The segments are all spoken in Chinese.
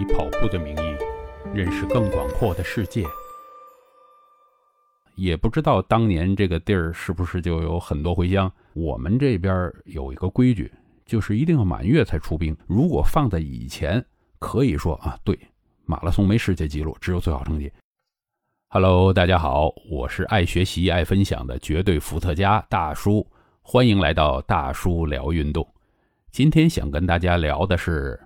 以跑步的名义认识更广阔的世界。也不知道当年这个地儿是不是就有很多回乡。我们这边有一个规矩，就是一定要满月才出兵。如果放在以前，可以说啊，对，马拉松没世界纪录，只有最好成绩。Hello，大家好，我是爱学习、爱分享的绝对伏特加大叔，欢迎来到大叔聊运动。今天想跟大家聊的是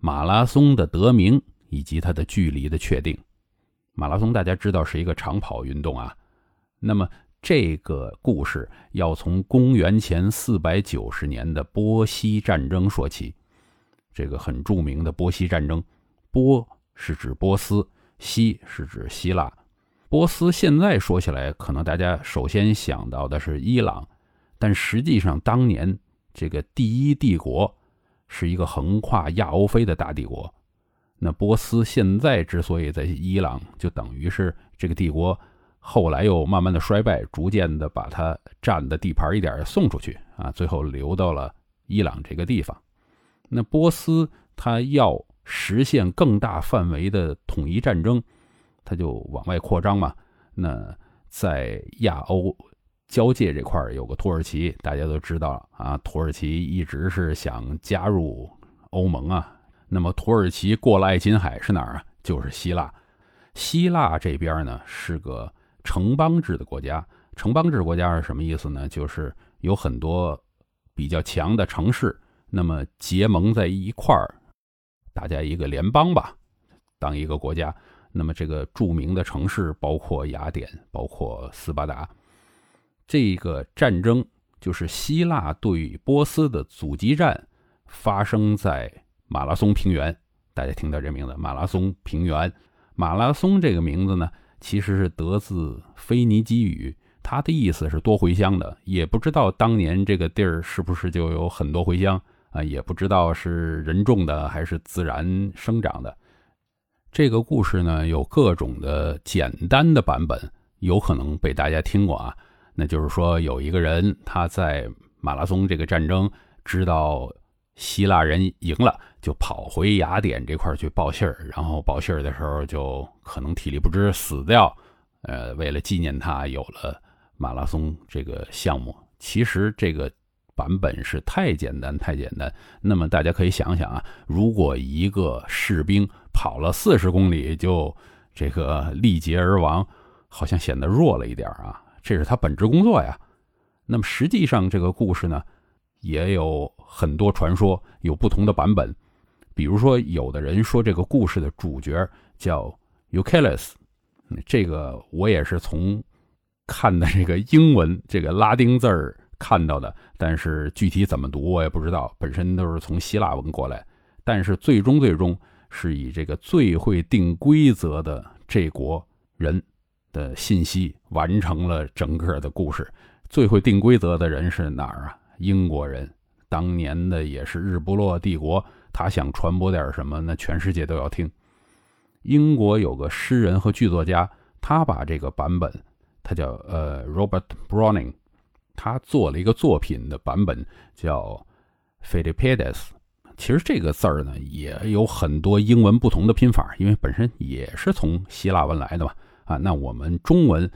马拉松的得名以及它的距离的确定。马拉松大家知道是一个长跑运动啊。那么这个故事要从公元前四百九十年的波西战争说起。这个很著名的波西战争，波是指波斯，西是指希腊。波斯现在说起来，可能大家首先想到的是伊朗，但实际上当年这个第一帝国是一个横跨亚欧非的大帝国。那波斯现在之所以在伊朗，就等于是这个帝国。后来又慢慢的衰败，逐渐的把它占的地盘一点送出去啊，最后流到了伊朗这个地方。那波斯他要实现更大范围的统一战争，他就往外扩张嘛。那在亚欧交界这块有个土耳其，大家都知道啊，土耳其一直是想加入欧盟啊。那么土耳其过了爱琴海是哪儿啊？就是希腊。希腊这边呢是个。城邦制的国家，城邦制国家是什么意思呢？就是有很多比较强的城市，那么结盟在一块儿，大家一个联邦吧，当一个国家。那么这个著名的城市包括雅典，包括斯巴达。这个战争就是希腊对波斯的阻击战，发生在马拉松平原。大家听到这名字，马拉松平原。马拉松这个名字呢？其实是得自腓尼基语，它的意思是多回乡的。也不知道当年这个地儿是不是就有很多回乡啊？也不知道是人种的还是自然生长的。这个故事呢，有各种的简单的版本，有可能被大家听过啊。那就是说，有一个人他在马拉松这个战争知道。希腊人赢了，就跑回雅典这块去报信儿，然后报信儿的时候就可能体力不支死掉。呃，为了纪念他，有了马拉松这个项目。其实这个版本是太简单，太简单。那么大家可以想想啊，如果一个士兵跑了四十公里就这个力竭而亡，好像显得弱了一点啊。这是他本职工作呀。那么实际上这个故事呢？也有很多传说，有不同的版本。比如说，有的人说这个故事的主角叫 Euclus，这个我也是从看的这个英文这个拉丁字儿看到的，但是具体怎么读我也不知道。本身都是从希腊文过来，但是最终最终是以这个最会定规则的这国人的信息完成了整个的故事。最会定规则的人是哪儿啊？英国人当年的也是日不落帝国，他想传播点什么，那全世界都要听。英国有个诗人和剧作家，他把这个版本，他叫呃 Robert Browning，他做了一个作品的版本叫 Philippides。其实这个字儿呢也有很多英文不同的拼法，因为本身也是从希腊文来的嘛。啊，那我们中文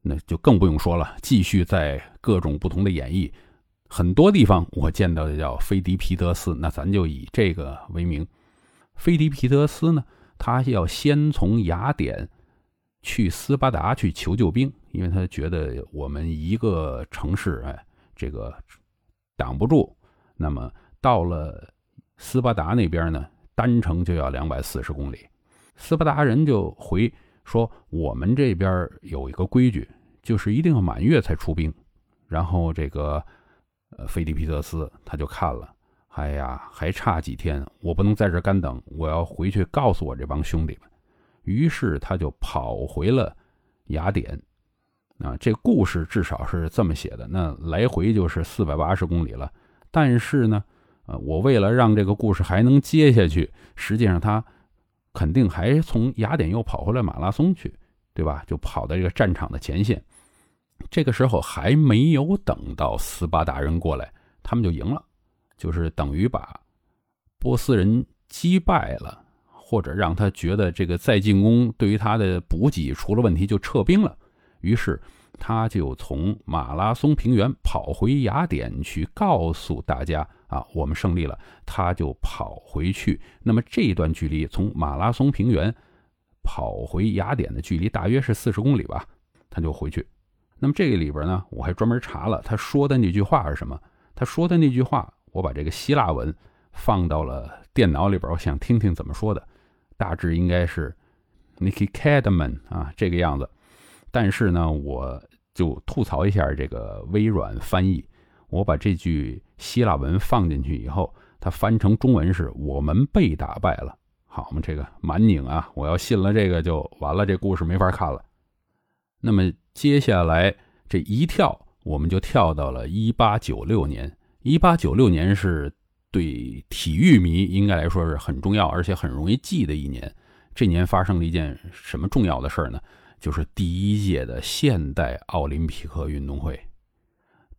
那就更不用说了，继续在各种不同的演绎。很多地方我见到的叫菲迪皮德斯，那咱就以这个为名。菲迪皮德斯呢，他要先从雅典去斯巴达去求救兵，因为他觉得我们一个城市，哎，这个挡不住。那么到了斯巴达那边呢，单程就要两百四十公里。斯巴达人就回说，我们这边有一个规矩，就是一定要满月才出兵。然后这个。呃，菲迪皮特斯他就看了，哎呀，还差几天，我不能在这干等，我要回去告诉我这帮兄弟们。于是他就跑回了雅典。啊，这故事至少是这么写的。那来回就是四百八十公里了。但是呢，呃，我为了让这个故事还能接下去，实际上他肯定还从雅典又跑回来马拉松去，对吧？就跑到这个战场的前线。这个时候还没有等到斯巴达人过来，他们就赢了，就是等于把波斯人击败了，或者让他觉得这个再进攻对于他的补给出了问题就撤兵了。于是他就从马拉松平原跑回雅典去告诉大家啊，我们胜利了。他就跑回去。那么这一段距离从马拉松平原跑回雅典的距离大约是四十公里吧，他就回去。那么这个里边呢，我还专门查了他说的那句话是什么。他说的那句话，我把这个希腊文放到了电脑里边，我想听听怎么说的。大致应该是 “Niki Kadman” 啊，这个样子。但是呢，我就吐槽一下这个微软翻译。我把这句希腊文放进去以后，它翻成中文是“我们被打败了”。好嘛，这个蛮拧啊！我要信了这个就完了，这故事没法看了。那么接下来这一跳。我们就跳到了一八九六年。一八九六年是对体育迷应该来说是很重要，而且很容易记的一年。这年发生了一件什么重要的事儿呢？就是第一届的现代奥林匹克运动会。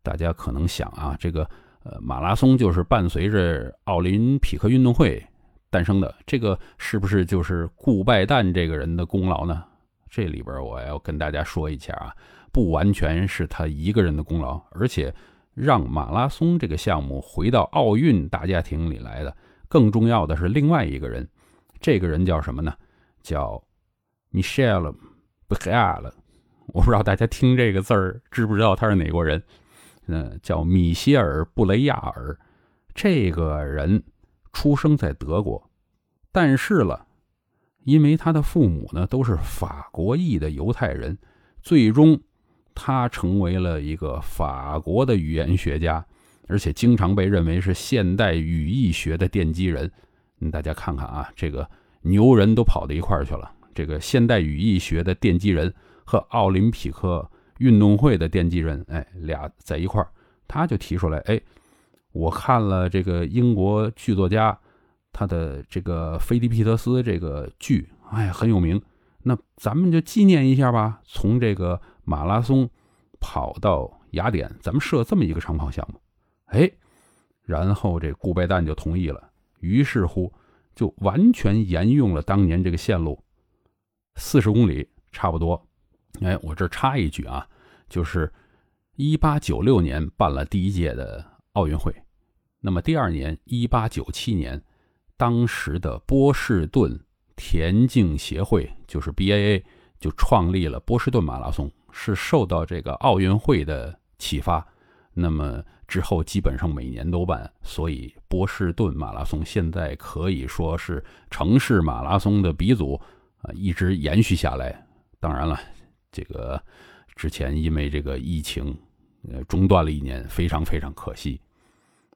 大家可能想啊，这个呃马拉松就是伴随着奥林匹克运动会诞生的，这个是不是就是顾拜旦这个人的功劳呢？这里边我要跟大家说一下啊。不完全是他一个人的功劳，而且让马拉松这个项目回到奥运大家庭里来的，更重要的是另外一个人。这个人叫什么呢？叫 Michelle b e c a l 我不知道大家听这个字儿知不知道他是哪国人？嗯，叫米歇尔·布雷亚尔。这个人出生在德国，但是了，因为他的父母呢都是法国裔的犹太人，最终。他成为了一个法国的语言学家，而且经常被认为是现代语义学的奠基人。大家看看啊，这个牛人都跑到一块儿去了。这个现代语义学的奠基人和奥林匹克运动会的奠基人，哎，俩在一块儿，他就提出来，哎，我看了这个英国剧作家他的这个《菲迪皮特斯》这个剧，哎，很有名。那咱们就纪念一下吧，从这个。马拉松跑到雅典，咱们设这么一个长跑项目，哎，然后这顾拜旦就同意了。于是乎，就完全沿用了当年这个线路，四十公里差不多。哎，我这插一句啊，就是一八九六年办了第一届的奥运会，那么第二年一八九七年，当时的波士顿田径协会就是 BAA 就创立了波士顿马拉松。是受到这个奥运会的启发，那么之后基本上每年都办，所以波士顿马拉松现在可以说是城市马拉松的鼻祖啊，一直延续下来。当然了，这个之前因为这个疫情，呃，中断了一年，非常非常可惜。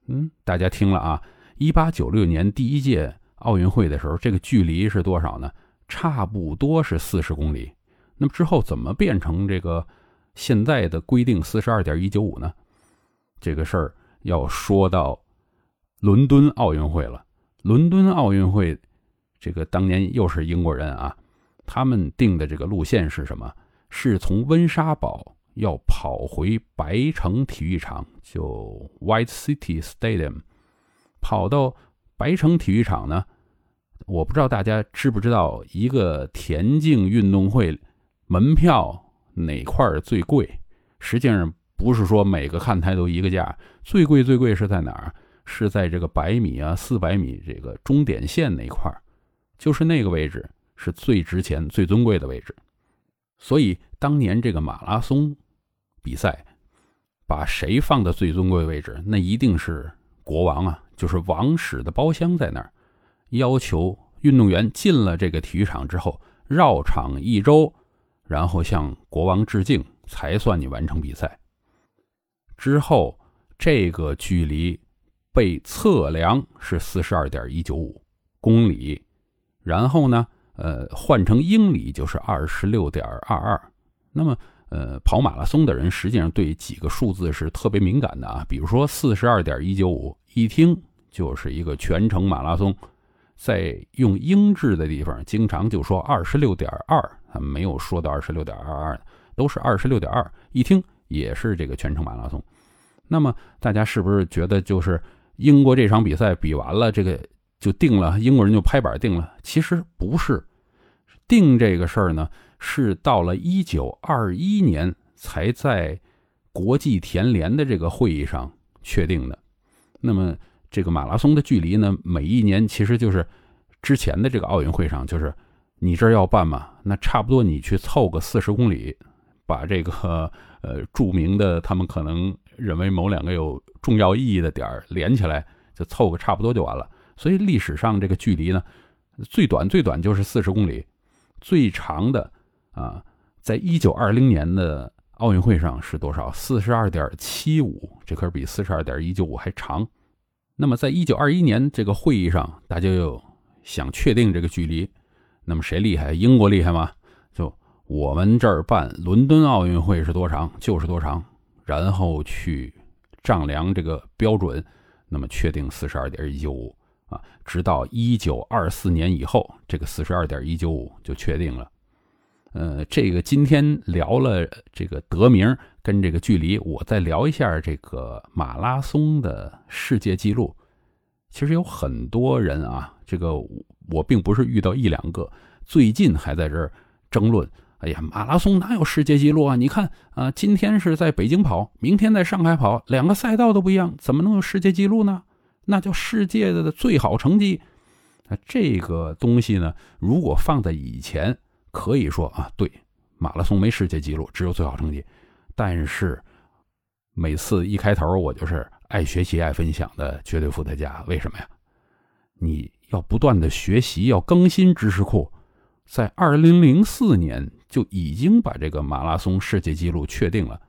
嗯，大家听了啊，一八九六年第一届奥运会的时候，这个距离是多少呢？差不多是四十公里。那么之后怎么变成这个现在的规定四十二点一九五呢？这个事儿要说到伦敦奥运会了。伦敦奥运会这个当年又是英国人啊，他们定的这个路线是什么？是从温莎堡要跑回白城体育场，就 White City Stadium，跑到白城体育场呢？我不知道大家知不知道一个田径运动会。门票哪块最贵？实际上不是说每个看台都一个价，最贵最贵是在哪儿？是在这个百米啊、四百米这个终点线那块就是那个位置是最值钱、最尊贵的位置。所以当年这个马拉松比赛，把谁放的最尊贵位置？那一定是国王啊，就是王室的包厢在那儿。要求运动员进了这个体育场之后，绕场一周。然后向国王致敬，才算你完成比赛。之后，这个距离被测量是四十二点一九五公里，然后呢，呃，换成英里就是二十六点二二。那么，呃，跑马拉松的人实际上对几个数字是特别敏感的啊，比如说四十二点一九五，一听就是一个全程马拉松。在用英制的地方，经常就说二十六点二，他没有说到二十六点二二，都是二十六点二，一听也是这个全程马拉松。那么大家是不是觉得，就是英国这场比赛比完了，这个就定了，英国人就拍板定了。其实不是，定这个事儿呢，是到了一九二一年才在国际田联的这个会议上确定的。那么这个马拉松的距离呢，每一年其实就是之前的这个奥运会上，就是你这儿要办嘛，那差不多你去凑个四十公里，把这个呃著名的他们可能认为某两个有重要意义的点儿连起来，就凑个差不多就完了。所以历史上这个距离呢，最短最短就是四十公里，最长的啊，在一九二零年的奥运会上是多少？四十二点七五，这可是比四十二点一九五还长。那么在一九二一年这个会议上，大家又想确定这个距离，那么谁厉害？英国厉害吗？就我们这儿办伦敦奥运会是多长就是多长，然后去丈量这个标准，那么确定四十二点一九五。直到一九二四年以后，这个四十二点一九五就确定了。呃，这个今天聊了这个得名跟这个距离，我再聊一下这个马拉松的世界纪录。其实有很多人啊，这个我并不是遇到一两个，最近还在这儿争论。哎呀，马拉松哪有世界纪录啊？你看啊，今天是在北京跑，明天在上海跑，两个赛道都不一样，怎么能有世界纪录呢？那叫世界的最好成绩，那这个东西呢？如果放在以前，可以说啊，对，马拉松没世界纪录，只有最好成绩。但是每次一开头，我就是爱学习、爱分享的绝对伏特加。为什么呀？你要不断的学习，要更新知识库。在二零零四年就已经把这个马拉松世界纪录确定了。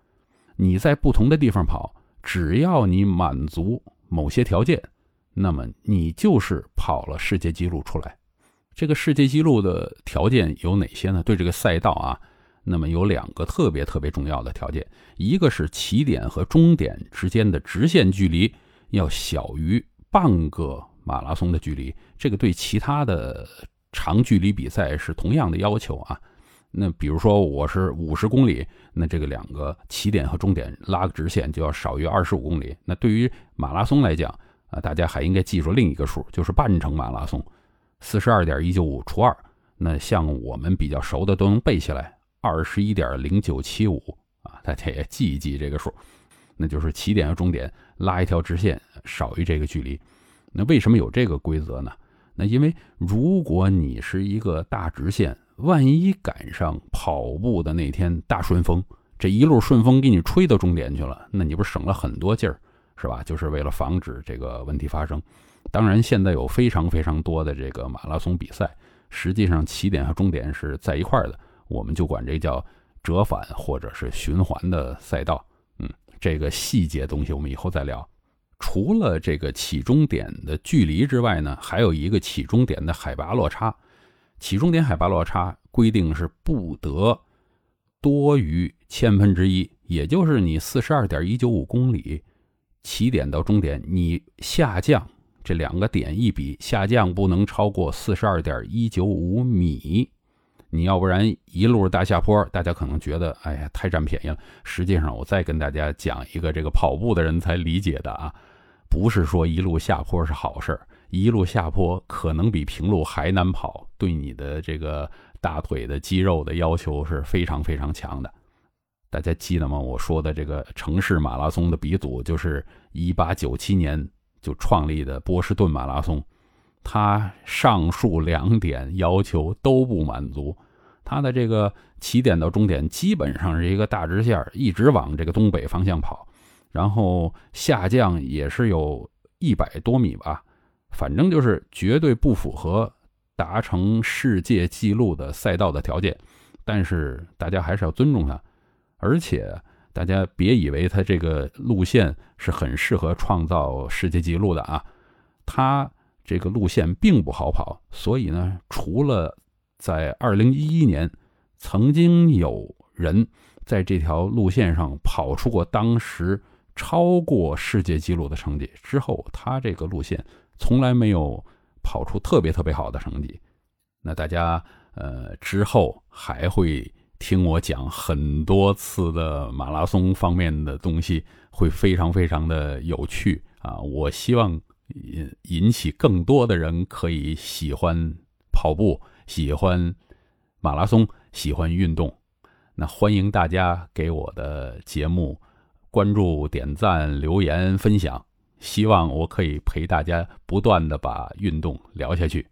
你在不同的地方跑，只要你满足。某些条件，那么你就是跑了世界纪录出来。这个世界纪录的条件有哪些呢？对这个赛道啊，那么有两个特别特别重要的条件，一个是起点和终点之间的直线距离要小于半个马拉松的距离。这个对其他的长距离比赛是同样的要求啊。那比如说我是五十公里，那这个两个起点和终点拉个直线就要少于二十五公里。那对于马拉松来讲啊，大家还应该记住另一个数，就是半程马拉松，四十二点一九五除二。那像我们比较熟的都能背下来，二十一点零九七五啊，大家也记一记这个数。那就是起点和终点拉一条直线少于这个距离。那为什么有这个规则呢？那因为如果你是一个大直线。万一赶上跑步的那天大顺风，这一路顺风给你吹到终点去了，那你不是省了很多劲儿，是吧？就是为了防止这个问题发生。当然，现在有非常非常多的这个马拉松比赛，实际上起点和终点是在一块儿的，我们就管这叫折返或者是循环的赛道。嗯，这个细节东西我们以后再聊。除了这个起终点的距离之外呢，还有一个起终点的海拔落差。起终点海拔落差规定是不得多于千分之一，也就是你四十二点一九五公里起点到终点，你下降这两个点一比，下降不能超过四十二点一九五米。你要不然一路大下坡，大家可能觉得哎呀太占便宜了。实际上，我再跟大家讲一个这个跑步的人才理解的啊，不是说一路下坡是好事儿。一路下坡可能比平路还难跑，对你的这个大腿的肌肉的要求是非常非常强的。大家记得吗？我说的这个城市马拉松的鼻祖就是一八九七年就创立的波士顿马拉松，它上述两点要求都不满足。它的这个起点到终点基本上是一个大直线，一直往这个东北方向跑，然后下降也是有一百多米吧。反正就是绝对不符合达成世界纪录的赛道的条件，但是大家还是要尊重他，而且大家别以为他这个路线是很适合创造世界纪录的啊，他这个路线并不好跑，所以呢，除了在二零一一年曾经有人在这条路线上跑出过当时超过世界纪录的成绩之后，他这个路线。从来没有跑出特别特别好的成绩。那大家呃之后还会听我讲很多次的马拉松方面的东西会非常非常的有趣啊我希望引引起更多的人可以喜欢跑步喜欢马拉松喜欢运动。那欢迎大家给我的节目关注点赞留言分享。希望我可以陪大家不断的把运动聊下去。